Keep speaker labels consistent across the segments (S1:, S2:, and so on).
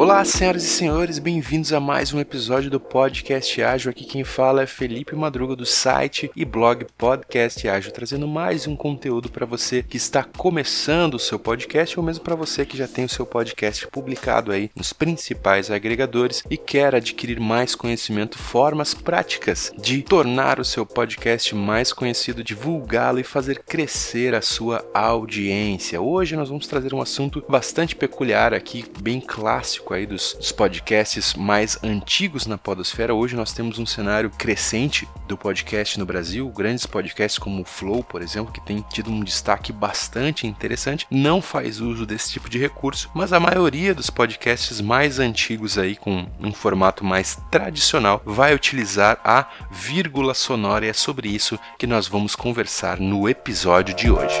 S1: Olá, senhoras e senhores, bem-vindos a mais um episódio do Podcast Ágil. Aqui quem fala é Felipe Madruga do site e blog Podcast Ágil, trazendo mais um conteúdo para você que está começando o seu podcast ou mesmo para você que já tem o seu podcast publicado aí nos principais agregadores e quer adquirir mais conhecimento, formas práticas de tornar o seu podcast mais conhecido, divulgá-lo e fazer crescer a sua audiência. Hoje nós vamos trazer um assunto bastante peculiar aqui, bem clássico aí dos, dos, podcasts mais antigos na podosfera. Hoje nós temos um cenário crescente do podcast no Brasil, grandes podcasts como o Flow, por exemplo, que tem tido um destaque bastante interessante, não faz uso desse tipo de recurso, mas a maioria dos podcasts mais antigos aí com um formato mais tradicional vai utilizar a vírgula sonora e é sobre isso que nós vamos conversar no episódio de hoje.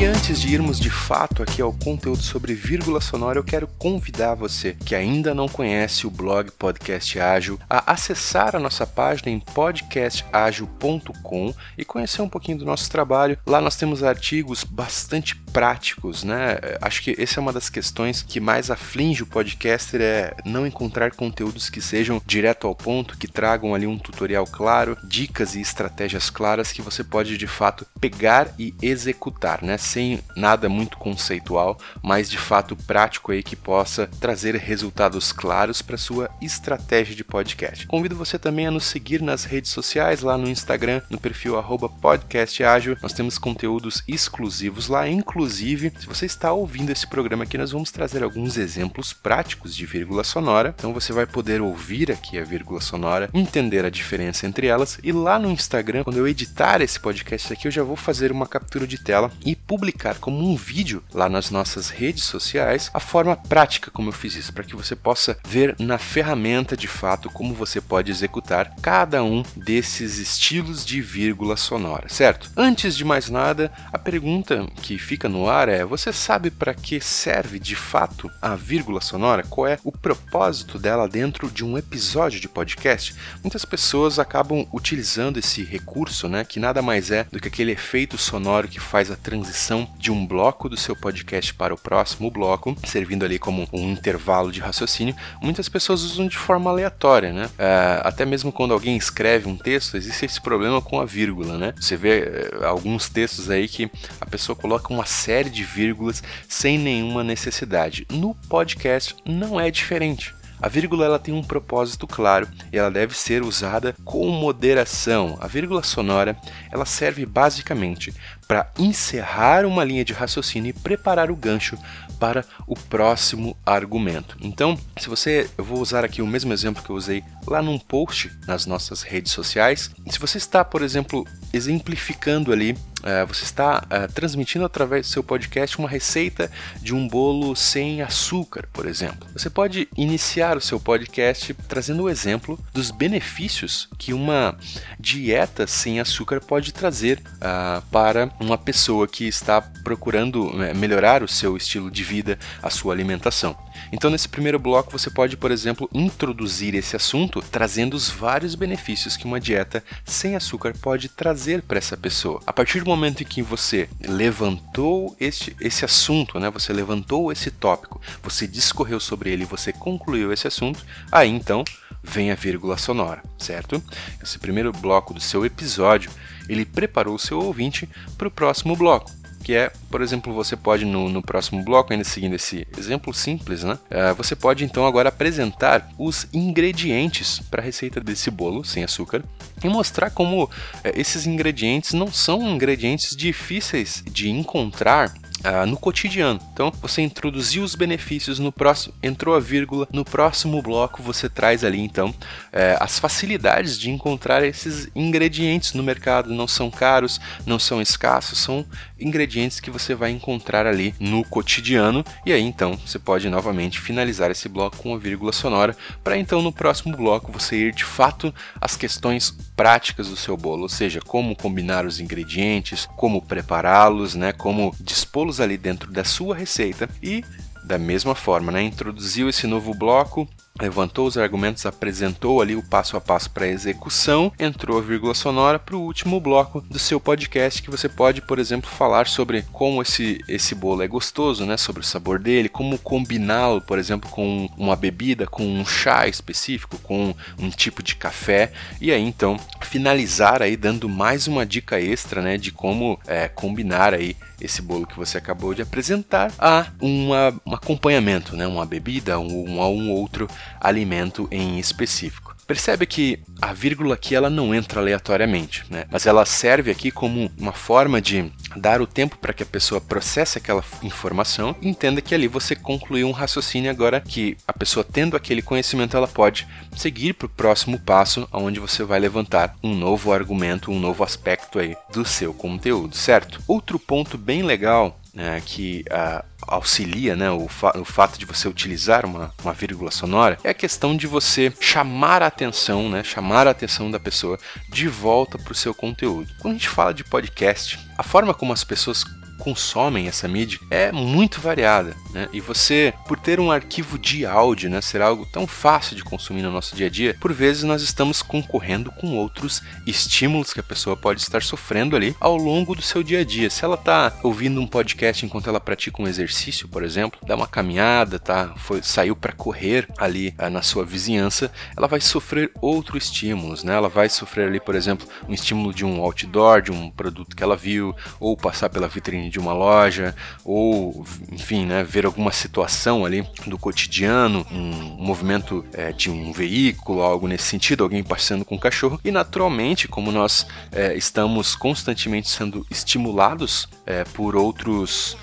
S1: E antes de irmos de fato aqui ao conteúdo sobre vírgula sonora, eu quero convidar você que ainda não conhece o blog Podcast Ágil a acessar a nossa página em podcastágil.com e conhecer um pouquinho do nosso trabalho. Lá nós temos artigos bastante práticos, né? Acho que essa é uma das questões que mais aflige o podcaster é não encontrar conteúdos que sejam direto ao ponto, que tragam ali um tutorial claro, dicas e estratégias claras que você você pode de fato pegar e executar, né? Sem nada muito conceitual, mas de fato prático aí que possa trazer resultados claros para sua estratégia de podcast. Convido você também a nos seguir nas redes sociais, lá no Instagram, no perfil @podcastágil. Nós temos conteúdos exclusivos lá, inclusive, se você está ouvindo esse programa aqui, nós vamos trazer alguns exemplos práticos de vírgula sonora. Então você vai poder ouvir aqui a vírgula sonora, entender a diferença entre elas e lá no Instagram, quando eu editar esse podcast aqui, eu já vou fazer uma captura de tela e publicar como um vídeo lá nas nossas redes sociais a forma prática como eu fiz isso, para que você possa ver na ferramenta de fato como você pode executar cada um desses estilos de vírgula sonora, certo? Antes de mais nada, a pergunta que fica no ar é: você sabe para que serve de fato a vírgula sonora? Qual é o propósito dela dentro de um episódio de podcast? Muitas pessoas acabam utilizando esse recurso, né, que mais é do que aquele efeito sonoro que faz a transição de um bloco do seu podcast para o próximo bloco, servindo ali como um intervalo de raciocínio. Muitas pessoas usam de forma aleatória, né? É, até mesmo quando alguém escreve um texto, existe esse problema com a vírgula, né? Você vê é, alguns textos aí que a pessoa coloca uma série de vírgulas sem nenhuma necessidade. No podcast não é diferente. A vírgula ela tem um propósito claro e ela deve ser usada com moderação. A vírgula sonora ela serve basicamente para encerrar uma linha de raciocínio e preparar o gancho para o próximo argumento. Então, se você, eu vou usar aqui o mesmo exemplo que eu usei lá num post nas nossas redes sociais. Se você está, por exemplo, exemplificando ali Uh, você está uh, transmitindo através do seu podcast uma receita de um bolo sem açúcar, por exemplo. Você pode iniciar o seu podcast trazendo o exemplo dos benefícios que uma dieta sem açúcar pode trazer uh, para uma pessoa que está procurando né, melhorar o seu estilo de vida, a sua alimentação. Então, nesse primeiro bloco, você pode, por exemplo, introduzir esse assunto trazendo os vários benefícios que uma dieta sem açúcar pode trazer para essa pessoa. A partir do momento em que você levantou esse, esse assunto, né, você levantou esse tópico, você discorreu sobre ele, você concluiu esse assunto, aí então vem a vírgula sonora, certo? Esse primeiro bloco do seu episódio, ele preparou o seu ouvinte para o próximo bloco que é, por exemplo, você pode no, no próximo bloco, ainda seguindo esse exemplo simples, né? Uh, você pode então agora apresentar os ingredientes para a receita desse bolo sem açúcar e mostrar como uh, esses ingredientes não são ingredientes difíceis de encontrar Uh, no cotidiano. Então, você introduziu os benefícios no próximo, entrou a vírgula, no próximo bloco você traz ali então uh, as facilidades de encontrar esses ingredientes no mercado. Não são caros, não são escassos, são ingredientes que você vai encontrar ali no cotidiano. E aí então você pode novamente finalizar esse bloco com uma vírgula sonora para então no próximo bloco você ir de fato às questões práticas do seu bolo, ou seja, como combinar os ingredientes, como prepará-los, né, como dispô-los ali dentro da sua receita e da mesma forma, né, introduziu esse novo bloco, levantou os argumentos, apresentou ali o passo a passo para execução, entrou a vírgula sonora para o último bloco do seu podcast que você pode, por exemplo, falar sobre como esse, esse bolo é gostoso, né, sobre o sabor dele, como combiná-lo, por exemplo, com uma bebida, com um chá específico, com um tipo de café, e aí então finalizar aí dando mais uma dica extra, né, de como é, combinar aí esse bolo que você acabou de apresentar a uma, um acompanhamento, né? uma bebida, um, um, um outro alimento em específico. Percebe que a vírgula aqui ela não entra aleatoriamente, né? mas ela serve aqui como uma forma de dar o tempo para que a pessoa processe aquela informação entenda que ali você concluiu um raciocínio agora que a pessoa tendo aquele conhecimento ela pode seguir para o próximo passo onde você vai levantar um novo argumento, um novo aspecto aí do seu conteúdo, certo? Outro ponto bem legal né, que uh, auxilia né, o, fa o, fato de você utilizar uma, uma vírgula sonora é a questão de você chamar a atenção, né, chamar a atenção da pessoa de volta para o seu conteúdo. Quando a gente fala de podcast, a forma como as pessoas consomem essa mídia é muito variada, né? E você, por ter um arquivo de áudio, né, ser algo tão fácil de consumir no nosso dia a dia, por vezes nós estamos concorrendo com outros estímulos que a pessoa pode estar sofrendo ali ao longo do seu dia a dia. Se ela está ouvindo um podcast enquanto ela pratica um exercício, por exemplo, dá uma caminhada, tá, foi saiu para correr ali ah, na sua vizinhança, ela vai sofrer outros estímulos, né? Ela vai sofrer ali, por exemplo, um estímulo de um outdoor, de um produto que ela viu, ou passar pela vitrine de uma loja, ou, enfim, né, ver alguma situação ali do cotidiano, um movimento é, de um veículo, algo nesse sentido, alguém passando com um cachorro, e naturalmente, como nós é, estamos constantemente sendo estimulados é, por outros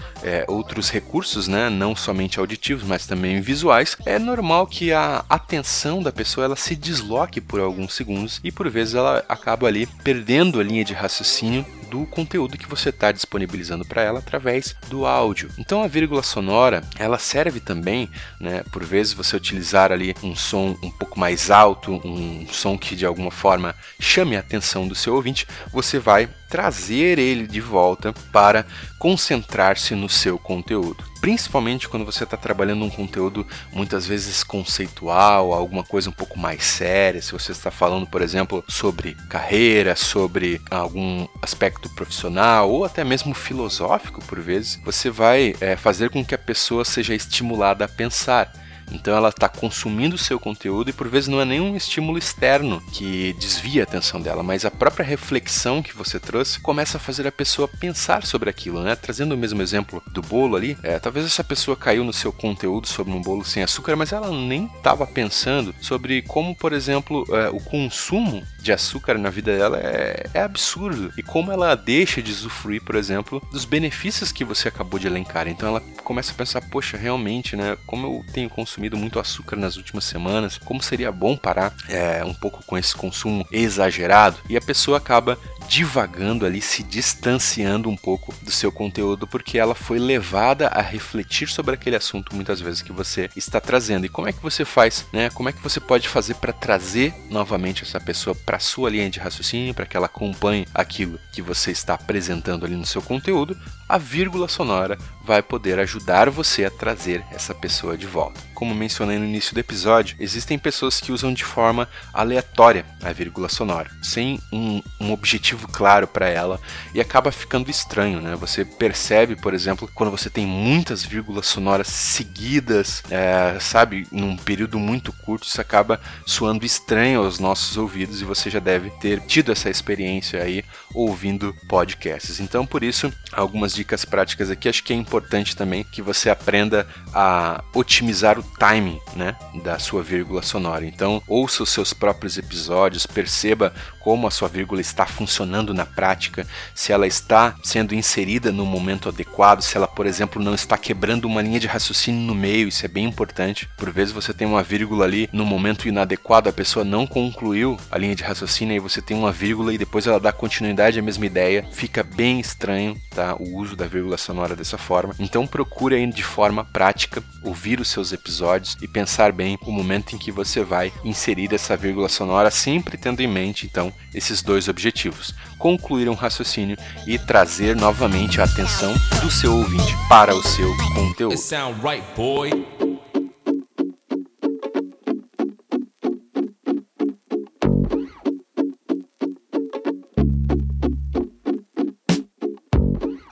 S1: outros recursos, né, não somente auditivos, mas também visuais, é normal que a atenção da pessoa ela se desloque por alguns segundos e por vezes ela acaba ali perdendo a linha de raciocínio do conteúdo que você está disponibilizando para ela através do áudio. Então a vírgula sonora ela serve também, né, por vezes você utilizar ali um som um pouco mais alto, um som que de alguma forma chame a atenção do seu ouvinte, você vai trazer ele de volta para concentrar-se no seu conteúdo. Principalmente quando você está trabalhando um conteúdo muitas vezes conceitual, alguma coisa um pouco mais séria, se você está falando, por exemplo, sobre carreira, sobre algum aspecto profissional ou até mesmo filosófico, por vezes, você vai é, fazer com que a pessoa seja estimulada a pensar. Então ela está consumindo o seu conteúdo e por vezes não é nenhum estímulo externo que desvia a atenção dela, mas a própria reflexão que você trouxe começa a fazer a pessoa pensar sobre aquilo, né? Trazendo o mesmo exemplo do bolo ali, é, talvez essa pessoa caiu no seu conteúdo sobre um bolo sem açúcar, mas ela nem estava pensando sobre como, por exemplo, é, o consumo de açúcar na vida dela é, é absurdo e como ela deixa de usufruir, por exemplo, dos benefícios que você acabou de elencar. Então ela começa a pensar, poxa, realmente, né? Como eu tenho consumido consumido muito açúcar nas últimas semanas, como seria bom parar é, um pouco com esse consumo exagerado e a pessoa acaba divagando ali, se distanciando um pouco do seu conteúdo, porque ela foi levada a refletir sobre aquele assunto muitas vezes que você está trazendo. E como é que você faz, né? Como é que você pode fazer para trazer novamente essa pessoa para sua linha de raciocínio, para que ela acompanhe aquilo que você está apresentando ali no seu conteúdo? A vírgula sonora vai poder ajudar você a trazer essa pessoa de volta. Como mencionei no início do episódio, existem pessoas que usam de forma aleatória a vírgula sonora, sem um, um objetivo claro para ela e acaba ficando estranho, né? Você percebe, por exemplo, quando você tem muitas vírgulas sonoras seguidas, é, sabe, num período muito curto, isso acaba soando estranho aos nossos ouvidos e você já deve ter tido essa experiência aí ouvindo podcasts. Então, por isso, algumas dicas práticas aqui. Acho que é importante também que você aprenda a otimizar o timing, né, da sua vírgula sonora. Então, ouça os seus próprios episódios, perceba como a sua vírgula está funcionando na prática, se ela está sendo inserida no momento adequado, se ela, por exemplo, não está quebrando uma linha de raciocínio no meio, isso é bem importante. Por vezes você tem uma vírgula ali no momento inadequado, a pessoa não concluiu a linha de raciocínio e você tem uma vírgula e depois ela dá continuidade à mesma ideia, fica bem estranho, tá? O uso da vírgula sonora dessa forma. Então procure aí de forma prática ouvir os seus episódios e pensar bem o momento em que você vai inserir essa vírgula sonora, sempre tendo em mente então esses dois objetivos: concluir um raciocínio e trazer novamente a atenção do seu ouvinte para o seu conteúdo.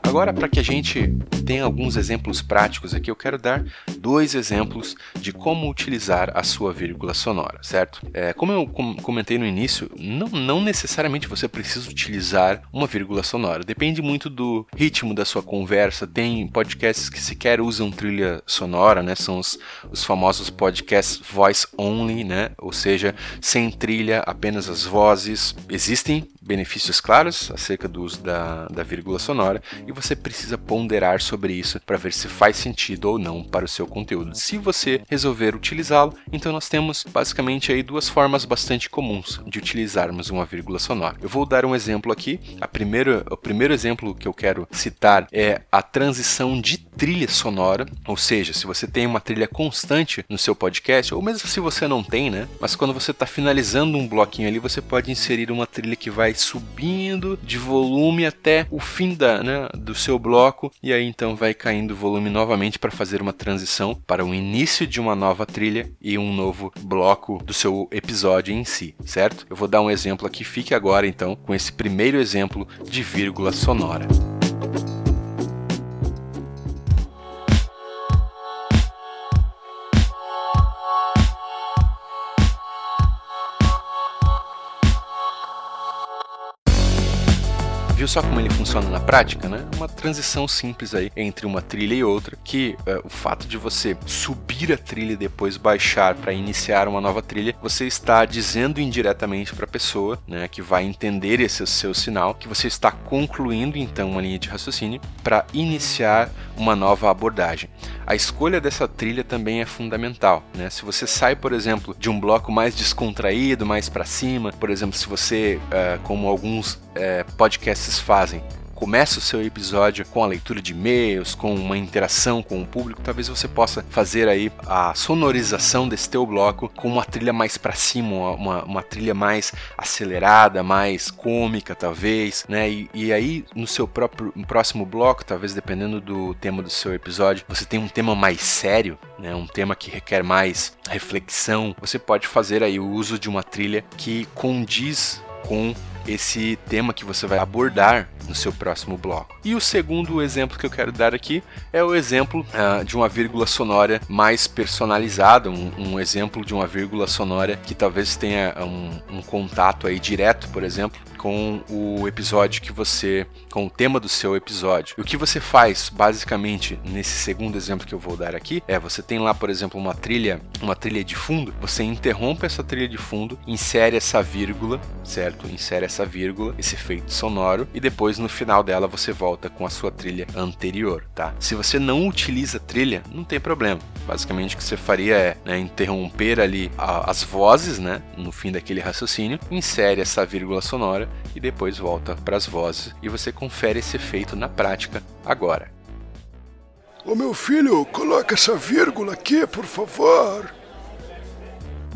S1: Agora, para que a gente tenha alguns exemplos práticos aqui, eu quero dar dois exemplos de como utilizar a sua vírgula sonora, certo? É, como eu com comentei no início, não, não necessariamente você precisa utilizar uma vírgula sonora. Depende muito do ritmo da sua conversa. Tem podcasts que sequer usam trilha sonora, né? São os, os famosos podcasts voice only, né? Ou seja, sem trilha, apenas as vozes. Existem benefícios claros acerca do uso da, da vírgula sonora e você precisa ponderar sobre isso para ver se faz sentido ou não para o seu conteúdo. Se você resolver utilizá-lo, então nós temos basicamente aí duas formas bastante comuns de utilizarmos uma vírgula sonora. Eu vou dar um exemplo aqui. A primeira, o primeiro exemplo que eu quero citar é a transição de trilha sonora, ou seja, se você tem uma trilha constante no seu podcast, ou mesmo se você não tem, né? Mas quando você está finalizando um bloquinho ali, você pode inserir uma trilha que vai subindo de volume até o fim da, né, do seu bloco e aí então vai caindo o volume novamente para fazer uma transição para o início de uma nova trilha e um novo bloco do seu episódio em si, certo? Eu vou dar um exemplo aqui, fique agora então com esse primeiro exemplo de vírgula sonora. Viu só como ele funciona na prática, né? Uma transição simples aí entre uma trilha e outra, que uh, o fato de você subir a trilha e depois baixar para iniciar uma nova trilha, você está dizendo indiretamente para a pessoa, né, que vai entender esse seu sinal, que você está concluindo então uma linha de raciocínio para iniciar uma nova abordagem. A escolha dessa trilha também é fundamental, né? Se você sai, por exemplo, de um bloco mais descontraído, mais para cima, por exemplo, se você, uh, como alguns uh, podcasts fazem. Começa o seu episódio com a leitura de e-mails, com uma interação com o público. Talvez você possa fazer aí a sonorização desse teu bloco com uma trilha mais para cima, uma, uma trilha mais acelerada, mais cômica, talvez, né? E, e aí no seu próprio no próximo bloco, talvez dependendo do tema do seu episódio, você tem um tema mais sério, né? Um tema que requer mais reflexão. Você pode fazer aí o uso de uma trilha que condiz com esse tema que você vai abordar no seu próximo bloco. E o segundo exemplo que eu quero dar aqui é o exemplo uh, de uma vírgula sonora mais personalizada, um, um, exemplo de uma vírgula sonora que talvez tenha um, um contato aí direto, por exemplo, com o episódio que você, com o tema do seu episódio. E o que você faz, basicamente, nesse segundo exemplo que eu vou dar aqui, é você tem lá, por exemplo, uma trilha, uma trilha de fundo, você interrompe essa trilha de fundo, insere essa vírgula, certo? Insere essa vírgula, esse efeito sonoro, e depois no final dela você volta com a sua trilha anterior, tá? Se você não utiliza trilha, não tem problema. Basicamente o que você faria é né, interromper ali a, as vozes, né, no fim daquele raciocínio, insere essa vírgula sonora e depois volta para as vozes e você confere esse efeito na prática agora.
S2: Ô meu filho, coloca essa vírgula aqui, por favor.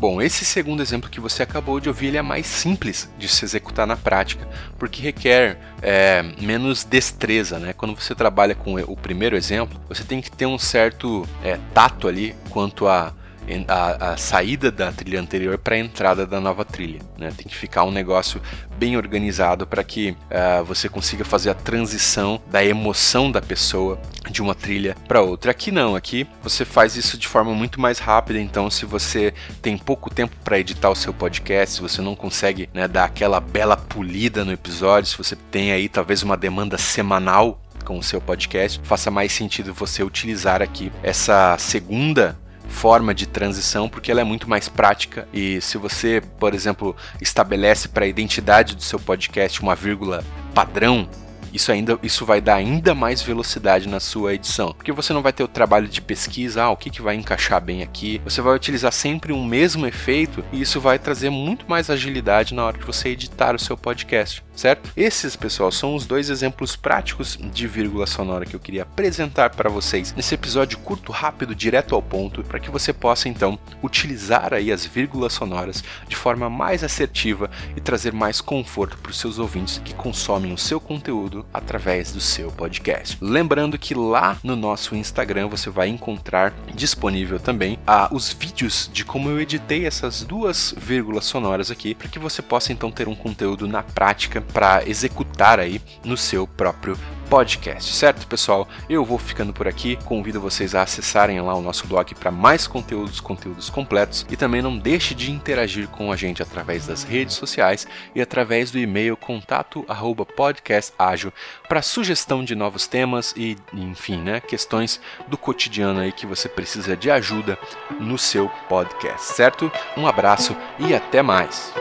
S1: Bom, esse segundo exemplo que você acabou de ouvir é mais simples de se executar na prática, porque requer é, menos destreza, né? Quando você trabalha com o primeiro exemplo, você tem que ter um certo é, tato ali quanto a a, a saída da trilha anterior para a entrada da nova trilha. Né? Tem que ficar um negócio bem organizado para que uh, você consiga fazer a transição da emoção da pessoa de uma trilha para outra. Aqui não, aqui você faz isso de forma muito mais rápida. Então, se você tem pouco tempo para editar o seu podcast, se você não consegue né, dar aquela bela polida no episódio, se você tem aí talvez uma demanda semanal com o seu podcast, faça mais sentido você utilizar aqui essa segunda forma de transição porque ela é muito mais prática. E se você, por exemplo, estabelece para a identidade do seu podcast uma vírgula padrão, isso ainda isso vai dar ainda mais velocidade na sua edição, porque você não vai ter o trabalho de pesquisa, ah, o que, que vai encaixar bem aqui. Você vai utilizar sempre um mesmo efeito e isso vai trazer muito mais agilidade na hora de você editar o seu podcast certo? Esses, pessoal, são os dois exemplos práticos de vírgula sonora que eu queria apresentar para vocês nesse episódio curto, rápido, direto ao ponto, para que você possa então utilizar aí as vírgulas sonoras de forma mais assertiva e trazer mais conforto para os seus ouvintes que consomem o seu conteúdo através do seu podcast. Lembrando que lá no nosso Instagram você vai encontrar disponível também ah, os vídeos de como eu editei essas duas vírgulas sonoras aqui, para que você possa então ter um conteúdo na prática para executar aí no seu próprio podcast, certo, pessoal? Eu vou ficando por aqui, convido vocês a acessarem lá o nosso blog para mais conteúdos, conteúdos completos e também não deixe de interagir com a gente através das redes sociais e através do e-mail contato@podcastágil para sugestão de novos temas e, enfim, né, questões do cotidiano aí que você precisa de ajuda no seu podcast, certo? Um abraço e até mais.